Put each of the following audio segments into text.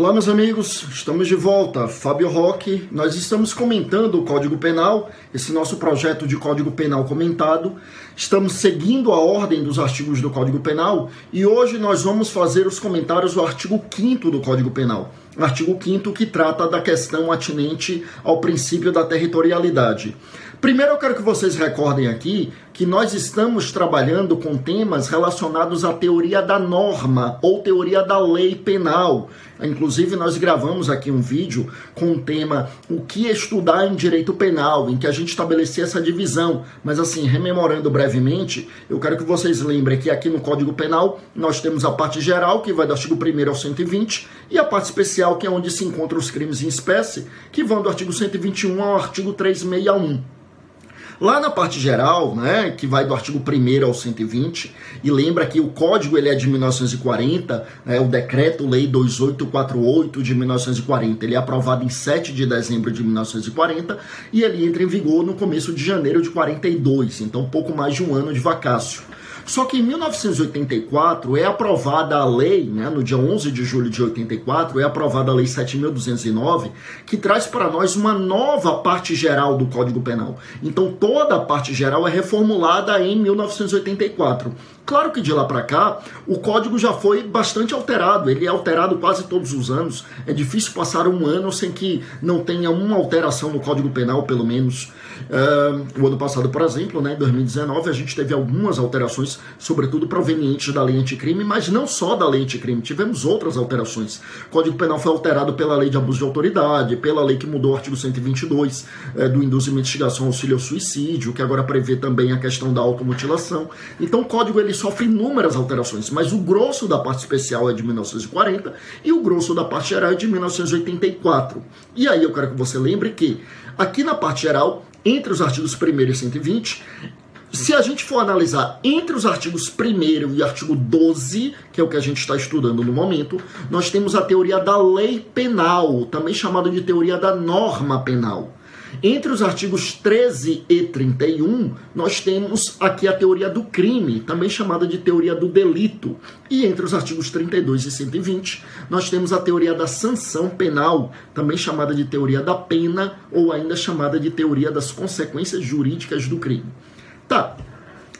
Olá, meus amigos, estamos de volta. Fábio Roque, nós estamos comentando o Código Penal, esse nosso projeto de Código Penal comentado. Estamos seguindo a ordem dos artigos do Código Penal e hoje nós vamos fazer os comentários do artigo 5 do Código Penal. Artigo 5 que trata da questão atinente ao princípio da territorialidade. Primeiro eu quero que vocês recordem aqui que nós estamos trabalhando com temas relacionados à teoria da norma ou teoria da lei penal. Inclusive, nós gravamos aqui um vídeo com o tema O que estudar em direito penal, em que a gente estabelecia essa divisão. Mas, assim, rememorando brevemente, eu quero que vocês lembrem que aqui no Código Penal nós temos a parte geral, que vai do artigo 1 ao 120, e a parte especial, que é onde se encontram os crimes em espécie, que vão do artigo 121 ao artigo 361. Lá na parte geral, né, que vai do artigo 1 ao 120, e lembra que o código ele é de 1940, né, o decreto-lei 2848 de 1940, ele é aprovado em 7 de dezembro de 1940 e ele entra em vigor no começo de janeiro de 42, então pouco mais de um ano de vacácio. Só que em 1984 é aprovada a lei, né, no dia 11 de julho de 84, é aprovada a lei 7.209, que traz para nós uma nova parte geral do Código Penal. Então toda a parte geral é reformulada em 1984. Claro que de lá para cá o código já foi bastante alterado, ele é alterado quase todos os anos. É difícil passar um ano sem que não tenha uma alteração no Código Penal, pelo menos. Uh, o ano passado, por exemplo, né, em 2019, a gente teve algumas alterações, sobretudo provenientes da lei anticrime, mas não só da lei anticrime, tivemos outras alterações. O Código Penal foi alterado pela lei de abuso de autoridade, pela lei que mudou o artigo 122 uh, do induzimento de investigação auxílio ao suicídio, que agora prevê também a questão da automutilação. Então o código ele sofre inúmeras alterações, mas o grosso da parte especial é de 1940 e o grosso da parte geral é de 1984. E aí eu quero que você lembre que aqui na parte geral, entre os artigos 1 e 120, se a gente for analisar entre os artigos 1 e artigo 12, que é o que a gente está estudando no momento, nós temos a teoria da lei penal, também chamada de teoria da norma penal. Entre os artigos 13 e 31, nós temos aqui a teoria do crime, também chamada de teoria do delito. E entre os artigos 32 e 120, nós temos a teoria da sanção penal, também chamada de teoria da pena ou ainda chamada de teoria das consequências jurídicas do crime. Tá,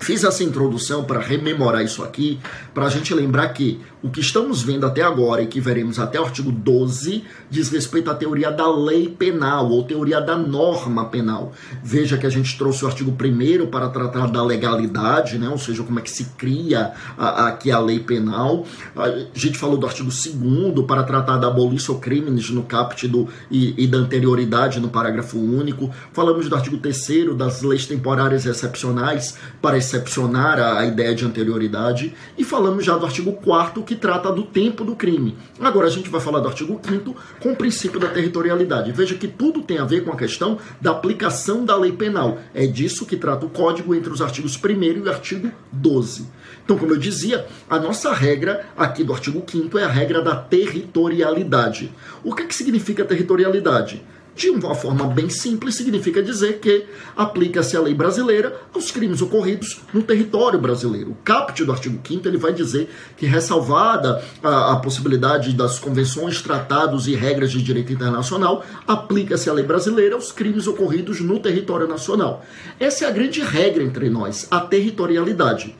Fiz essa introdução para rememorar isso aqui, para a gente lembrar que o que estamos vendo até agora e que veremos até o artigo 12 diz respeito à teoria da lei penal ou teoria da norma penal. Veja que a gente trouxe o artigo 1 para tratar da legalidade, né? ou seja, como é que se cria a, aqui a lei penal. A gente falou do artigo 2 para tratar da abolição crimes no caput e, e da anterioridade no parágrafo único. Falamos do artigo 3 das leis temporárias e excepcionais para excepcionar a, ideia de anterioridade. E falamos já do artigo 4 que trata do tempo do crime. Agora a gente vai falar do artigo 5 com o princípio da territorialidade. Veja que tudo tem a ver com a questão da aplicação da lei penal. É disso que trata o código entre os artigos 1 e o artigo 12. Então, como eu dizia, a nossa regra aqui do artigo 5 é a regra da territorialidade. O que, que significa territorialidade? De uma forma bem simples, significa dizer que aplica-se a lei brasileira aos crimes ocorridos no território brasileiro. O caput do artigo 5 ele vai dizer que, ressalvada a, a possibilidade das convenções, tratados e regras de direito internacional, aplica-se a lei brasileira aos crimes ocorridos no território nacional. Essa é a grande regra entre nós, a territorialidade.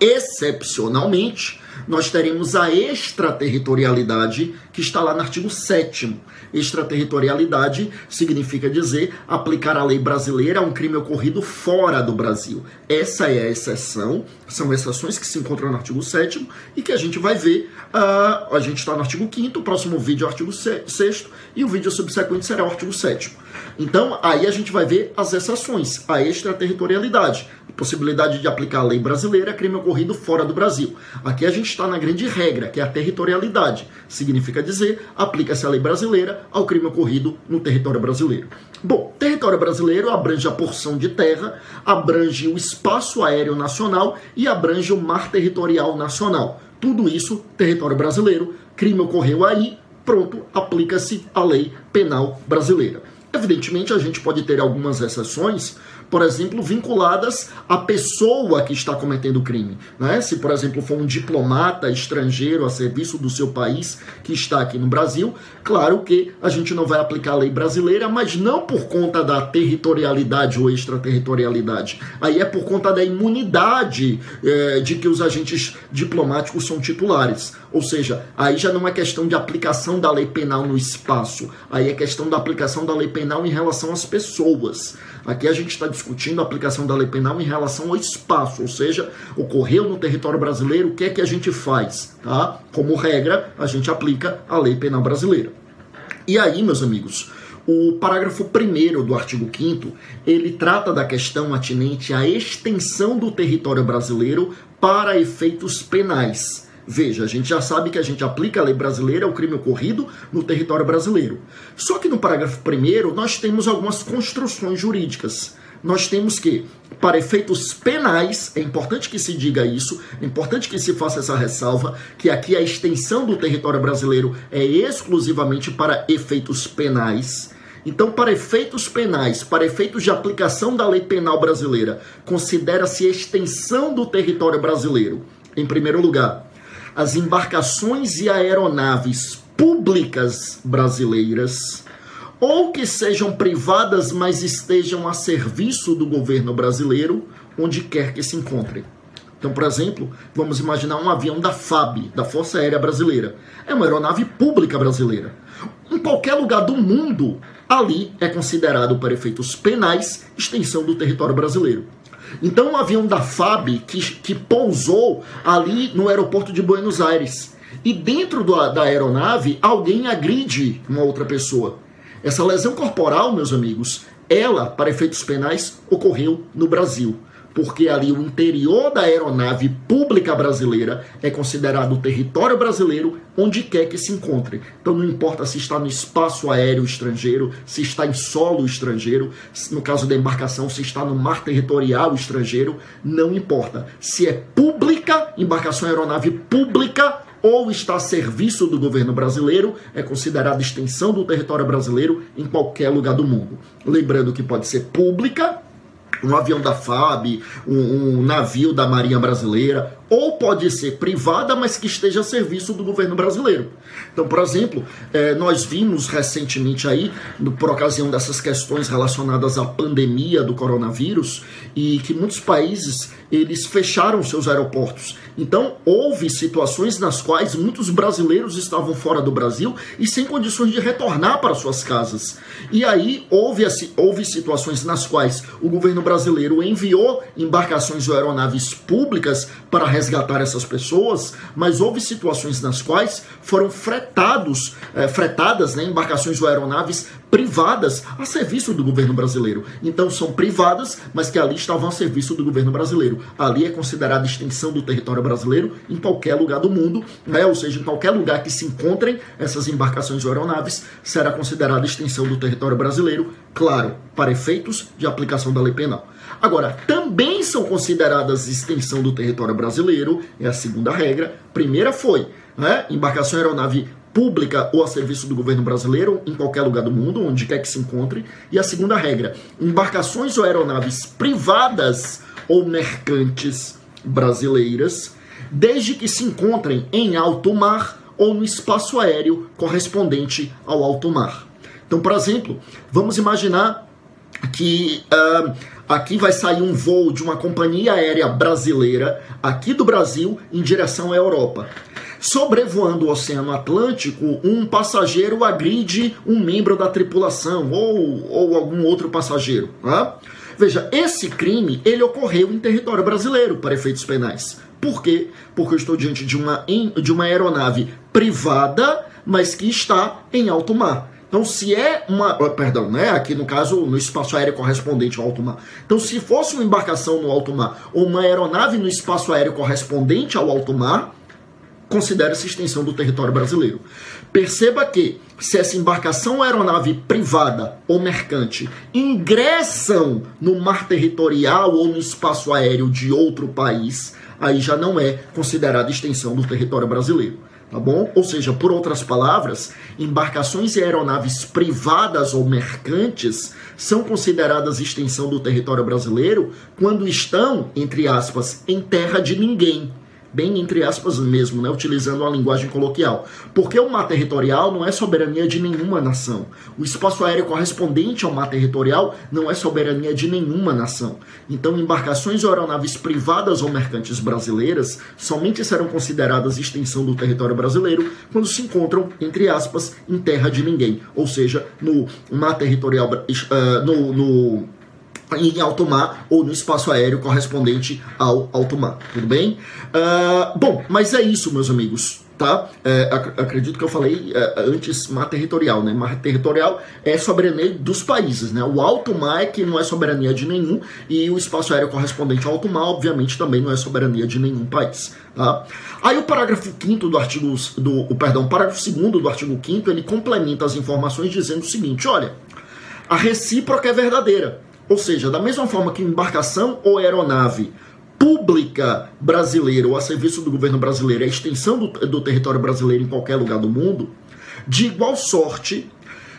Excepcionalmente, nós teremos a extraterritorialidade que está lá no artigo 7. Extraterritorialidade significa dizer aplicar a lei brasileira a um crime ocorrido fora do Brasil. Essa é a exceção, são exceções que se encontram no artigo 7 e que a gente vai ver. Uh, a gente está no artigo 5, o próximo vídeo é o artigo 6 e o vídeo subsequente será o artigo 7. Então, aí a gente vai ver as exceções, a extraterritorialidade, a possibilidade de aplicar a lei brasileira a crime ocorrido fora do Brasil. Aqui a gente está na grande regra, que é a territorialidade. Significa dizer, aplica-se a lei brasileira ao crime ocorrido no território brasileiro. Bom, território brasileiro abrange a porção de terra, abrange o espaço aéreo nacional e abrange o mar territorial nacional. Tudo isso, território brasileiro, crime ocorreu aí, pronto, aplica-se a lei penal brasileira. Evidentemente, a gente pode ter algumas exceções, por exemplo, vinculadas à pessoa que está cometendo o crime. Né? Se, por exemplo, for um diplomata estrangeiro a serviço do seu país que está aqui no Brasil, claro que a gente não vai aplicar a lei brasileira, mas não por conta da territorialidade ou extraterritorialidade. Aí é por conta da imunidade é, de que os agentes diplomáticos são titulares. Ou seja, aí já não é questão de aplicação da lei penal no espaço, aí é questão da aplicação da lei penal em relação às pessoas. Aqui a gente está discutindo a aplicação da lei penal em relação ao espaço, ou seja, ocorreu no território brasileiro, o que é que a gente faz? Tá? Como regra, a gente aplica a lei penal brasileira. E aí, meus amigos, o parágrafo 1 do artigo 5 ele trata da questão atinente à extensão do território brasileiro para efeitos penais. Veja, a gente já sabe que a gente aplica a lei brasileira ao crime ocorrido no território brasileiro. Só que no parágrafo 1 nós temos algumas construções jurídicas. Nós temos que, para efeitos penais, é importante que se diga isso, é importante que se faça essa ressalva, que aqui a extensão do território brasileiro é exclusivamente para efeitos penais. Então, para efeitos penais, para efeitos de aplicação da lei penal brasileira, considera-se extensão do território brasileiro. Em primeiro lugar, as embarcações e aeronaves públicas brasileiras, ou que sejam privadas, mas estejam a serviço do governo brasileiro, onde quer que se encontrem. Então, por exemplo, vamos imaginar um avião da FAB, da Força Aérea Brasileira. É uma aeronave pública brasileira. Em qualquer lugar do mundo, ali é considerado, para efeitos penais, extensão do território brasileiro. Então, um avião da FAB que, que pousou ali no aeroporto de Buenos Aires. E dentro do, da aeronave, alguém agride uma outra pessoa. Essa lesão corporal, meus amigos, ela, para efeitos penais, ocorreu no Brasil porque ali o interior da aeronave pública brasileira é considerado território brasileiro onde quer que se encontre. Então não importa se está no espaço aéreo estrangeiro, se está em solo estrangeiro, no caso da embarcação, se está no mar territorial estrangeiro, não importa. Se é pública, embarcação aeronave pública, ou está a serviço do governo brasileiro, é considerada extensão do território brasileiro em qualquer lugar do mundo. Lembrando que pode ser pública um avião da FAB, um, um, navio da Marinha Brasileira, ou pode ser privada, mas que esteja a serviço do governo brasileiro. Então, por exemplo, é, nós vimos recentemente aí, por ocasião dessas questões relacionadas à pandemia do coronavírus, e que muitos países eles fecharam seus aeroportos. Então, houve situações nas quais muitos brasileiros estavam fora do Brasil e sem condições de retornar para suas casas. E aí houve, houve situações nas quais o governo brasileiro enviou embarcações ou aeronaves públicas para resgatar essas pessoas, mas houve situações nas quais foram fretados, é, fretadas né, embarcações ou aeronaves privadas a serviço do governo brasileiro. Então são privadas, mas que ali estavam a serviço do governo brasileiro. Ali é considerada extensão do território brasileiro em qualquer lugar do mundo, né? ou seja, em qualquer lugar que se encontrem essas embarcações ou aeronaves, será considerada extensão do território brasileiro, claro, para efeitos de aplicação da lei penal. Agora, também são consideradas extensão do território brasileiro, é a segunda regra. Primeira foi né, embarcação aeronave pública ou a serviço do governo brasileiro em qualquer lugar do mundo, onde quer que se encontre. E a segunda regra, embarcações ou aeronaves privadas ou mercantes brasileiras, desde que se encontrem em alto mar ou no espaço aéreo correspondente ao alto mar. Então, por exemplo, vamos imaginar que uh, aqui vai sair um voo de uma companhia aérea brasileira aqui do Brasil em direção à Europa. Sobrevoando o Oceano Atlântico, um passageiro agride um membro da tripulação ou, ou algum outro passageiro. Né? Veja, esse crime ele ocorreu em território brasileiro para efeitos penais. Por quê? Porque eu estou diante de uma, de uma aeronave privada, mas que está em alto mar. Então, se é uma. Perdão, né? Aqui no caso, no espaço aéreo correspondente ao alto mar. Então, se fosse uma embarcação no alto mar ou uma aeronave no espaço aéreo correspondente ao alto mar, considera-se extensão do território brasileiro. Perceba que, se essa embarcação aeronave privada ou mercante ingressam no mar territorial ou no espaço aéreo de outro país, aí já não é considerada extensão do território brasileiro. tá bom? Ou seja, por outras palavras, embarcações e aeronaves privadas ou mercantes são consideradas extensão do território brasileiro quando estão, entre aspas, em terra de ninguém bem entre aspas mesmo, né, utilizando a linguagem coloquial. Porque o mar territorial não é soberania de nenhuma nação. O espaço aéreo correspondente ao mar territorial não é soberania de nenhuma nação. Então, embarcações ou aeronaves privadas ou mercantes brasileiras somente serão consideradas extensão do território brasileiro quando se encontram, entre aspas, em terra de ninguém, ou seja, no mar territorial, uh, no, no em alto mar ou no espaço aéreo correspondente ao alto mar, tudo bem? Uh, bom, mas é isso, meus amigos, tá? É, ac acredito que eu falei é, antes mar territorial, né? Mar territorial é soberania dos países, né? O alto mar é que não é soberania de nenhum e o espaço aéreo correspondente ao alto mar, obviamente, também não é soberania de nenhum país, tá? Aí o parágrafo 5 do artigo, do, o, perdão, parágrafo 2 do artigo 5 ele complementa as informações dizendo o seguinte, olha, a recíproca é verdadeira, ou seja, da mesma forma que embarcação ou aeronave pública brasileira ou a serviço do governo brasileiro é a extensão do, do território brasileiro em qualquer lugar do mundo, de igual sorte,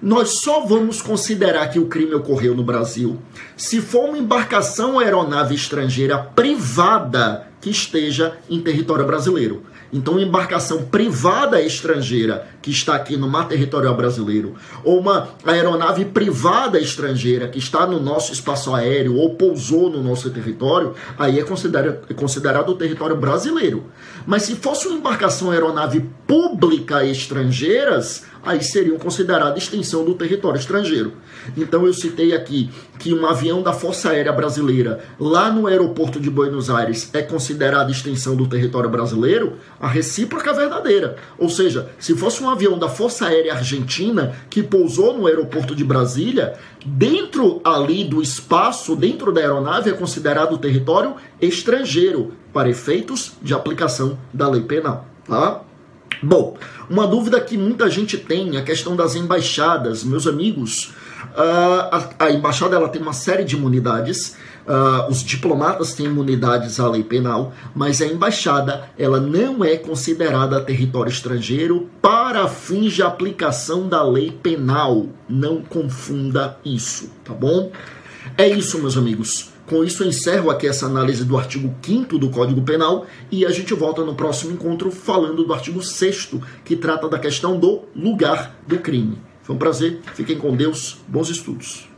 nós só vamos considerar que o crime ocorreu no Brasil se for uma embarcação ou aeronave estrangeira privada que esteja em território brasileiro. Então, uma embarcação privada estrangeira que está aqui no mar territorial brasileiro, ou uma aeronave privada estrangeira que está no nosso espaço aéreo ou pousou no nosso território, aí é considerado, é considerado território brasileiro. Mas se fosse uma embarcação aeronave pública estrangeiras, aí seriam consideradas extensão do território estrangeiro. Então eu citei aqui que um avião da Força Aérea Brasileira lá no aeroporto de Buenos Aires é considerado extensão do território brasileiro, a recíproca é verdadeira. Ou seja, se fosse um avião da Força Aérea Argentina que pousou no aeroporto de Brasília, dentro ali do espaço, dentro da aeronave, é considerado território estrangeiro para efeitos de aplicação da lei penal. Tá? Bom, uma dúvida que muita gente tem é a questão das embaixadas. Meus amigos, uh, a, a, embaixada ela tem uma série de imunidades. Uh, os diplomatas têm imunidades à lei penal, mas a embaixada ela não é considerada território estrangeiro para fins de aplicação da lei penal. Não confunda isso, tá bom? É isso, meus amigos. Com isso, eu encerro aqui essa análise do artigo 5 do Código Penal e a gente volta no próximo encontro falando do artigo 6 que trata da questão do lugar do crime. Foi um prazer, fiquem com Deus, bons estudos.